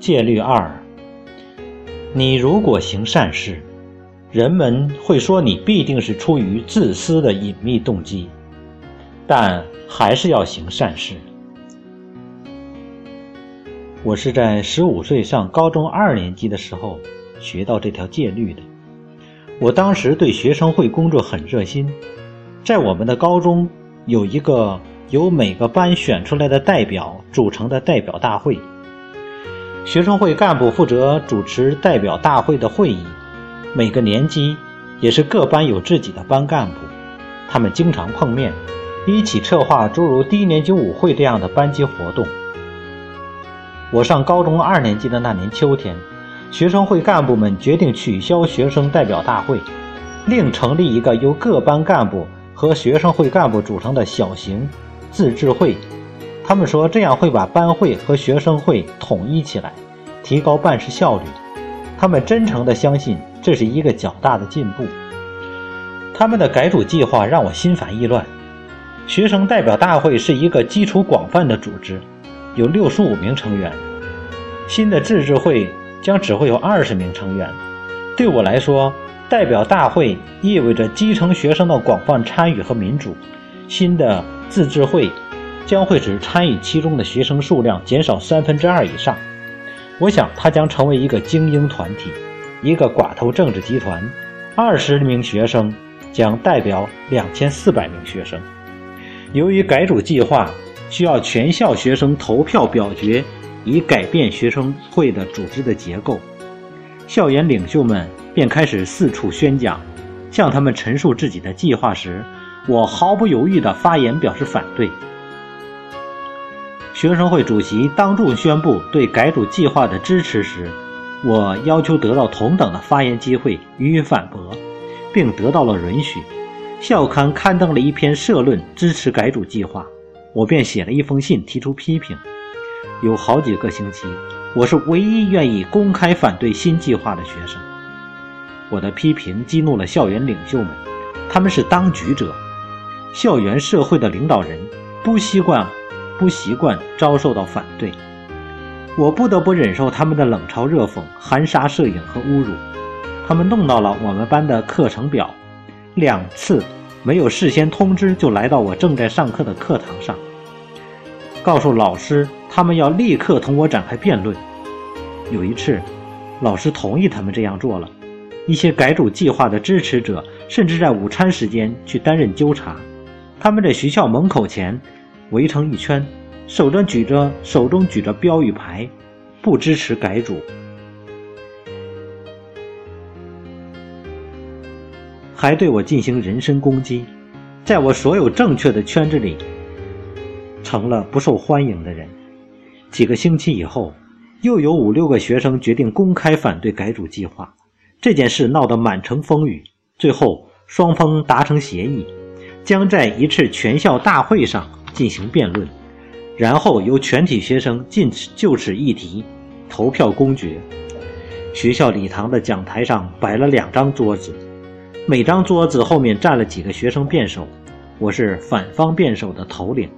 戒律二：你如果行善事，人们会说你必定是出于自私的隐秘动机，但还是要行善事。我是在十五岁上高中二年级的时候学到这条戒律的。我当时对学生会工作很热心，在我们的高中有一个由每个班选出来的代表组成的代表大会。学生会干部负责主持代表大会的会议，每个年级也是各班有自己的班干部，他们经常碰面，一起策划诸如低年级舞会这样的班级活动。我上高中二年级的那年秋天，学生会干部们决定取消学生代表大会，另成立一个由各班干部和学生会干部组成的小型自治会。他们说这样会把班会和学生会统一起来，提高办事效率。他们真诚地相信这是一个较大的进步。他们的改组计划让我心烦意乱。学生代表大会是一个基础广泛的组织。有六十五名成员，新的自治会将只会有二十名成员。对我来说，代表大会意味着基层学生的广泛参与和民主。新的自治会将会使参与其中的学生数量减少三分之二以上。我想，它将成为一个精英团体，一个寡头政治集团。二十名学生将代表两千四百名学生。由于改组计划。需要全校学生投票表决，以改变学生会的组织的结构。校园领袖们便开始四处宣讲，向他们陈述自己的计划时，我毫不犹豫地发言表示反对。学生会主席当众宣布对改组计划的支持时，我要求得到同等的发言机会予以反驳，并得到了允许。校刊刊登了一篇社论支持改组计划。我便写了一封信提出批评。有好几个星期，我是唯一愿意公开反对新计划的学生。我的批评激怒了校园领袖们，他们是当局者，校园社会的领导人，不习惯不习惯遭受到反对。我不得不忍受他们的冷嘲热讽、含沙射影和侮辱。他们弄到了我们班的课程表，两次。没有事先通知就来到我正在上课的课堂上，告诉老师他们要立刻同我展开辩论。有一次，老师同意他们这样做了。一些改组计划的支持者甚至在午餐时间去担任纠察。他们在学校门口前围成一圈，手中举着手中举着标语牌，不支持改组。还对我进行人身攻击，在我所有正确的圈子里，成了不受欢迎的人。几个星期以后，又有五六个学生决定公开反对改组计划。这件事闹得满城风雨，最后双方达成协议，将在一次全校大会上进行辩论，然后由全体学生就此就此议题投票公决。学校礼堂的讲台上摆了两张桌子。每张桌子后面站了几个学生辩手，我是反方辩手的头领。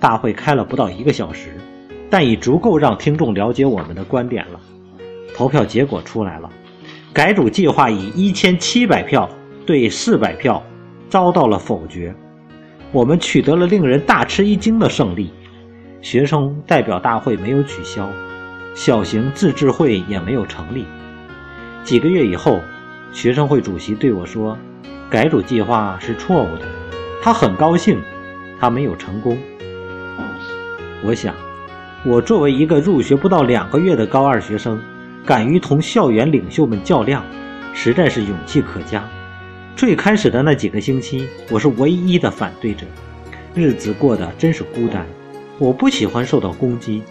大会开了不到一个小时，但已足够让听众了解我们的观点了。投票结果出来了，改组计划以一千七百票对四百票遭到了否决。我们取得了令人大吃一惊的胜利，学生代表大会没有取消，小型自治会也没有成立。几个月以后。学生会主席对我说：“改组计划是错误的。”他很高兴，他没有成功。我想，我作为一个入学不到两个月的高二学生，敢于同校园领袖们较量，实在是勇气可嘉。最开始的那几个星期，我是唯一的反对者，日子过得真是孤单。我不喜欢受到攻击，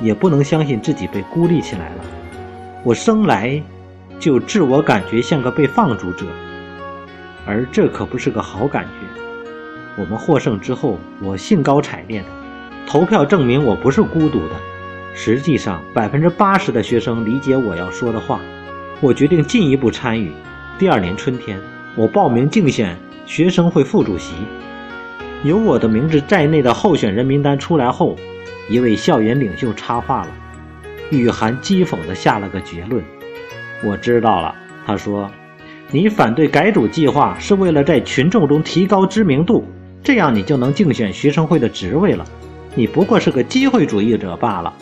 也不能相信自己被孤立起来了。我生来。就自我感觉像个被放逐者，而这可不是个好感觉。我们获胜之后，我兴高采烈的投票证明我不是孤独的。实际上，百分之八十的学生理解我要说的话。我决定进一步参与。第二年春天，我报名竞选学生会副主席。有我的名字在内的候选人名单出来后，一位校园领袖插话了：“雨涵讥讽地下了个结论：“我知道了。”他说：“你反对改组计划是为了在群众中提高知名度，这样你就能竞选学生会的职位了。你不过是个机会主义者罢了。”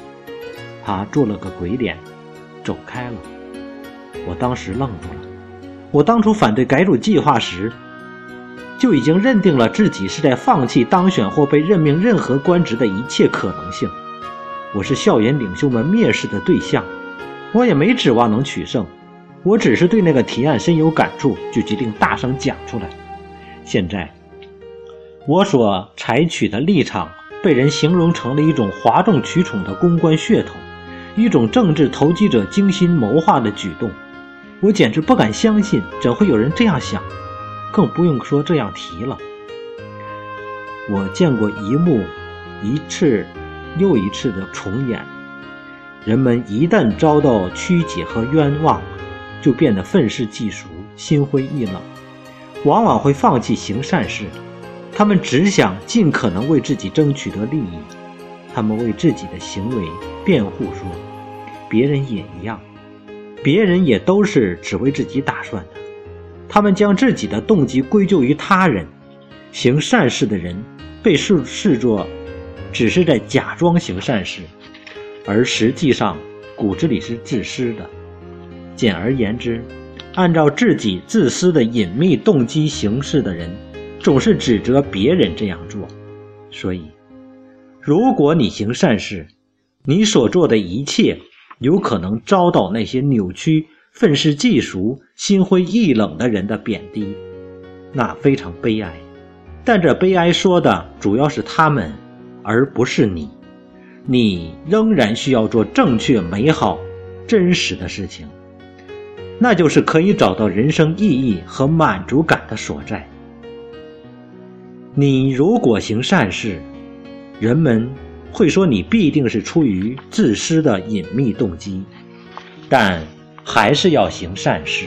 他做了个鬼脸，走开了。我当时愣住了。我当初反对改组计划时，就已经认定了自己是在放弃当选或被任命任何官职的一切可能性。我是校园领袖们蔑视的对象，我也没指望能取胜。我只是对那个提案深有感触，就决定大声讲出来。现在，我所采取的立场被人形容成了一种哗众取宠的公关噱头，一种政治投机者精心谋划的举动。我简直不敢相信，怎会有人这样想？更不用说这样提了。我见过一幕，一次又一次的重演。人们一旦遭到曲解和冤枉，就变得愤世嫉俗、心灰意冷，往往会放弃行善事。他们只想尽可能为自己争取得利益，他们为自己的行为辩护，说别人也一样。别人也都是只为自己打算的，他们将自己的动机归咎于他人。行善事的人被视视作只是在假装行善事，而实际上骨子里是自私的。简而言之，按照自己自私的隐秘动机行事的人，总是指责别人这样做。所以，如果你行善事，你所做的一切。有可能遭到那些扭曲、愤世嫉俗、心灰意冷的人的贬低，那非常悲哀。但这悲哀说的主要是他们，而不是你。你仍然需要做正确、美好、真实的事情，那就是可以找到人生意义和满足感的所在。你如果行善事，人们。会说你必定是出于自私的隐秘动机，但还是要行善事。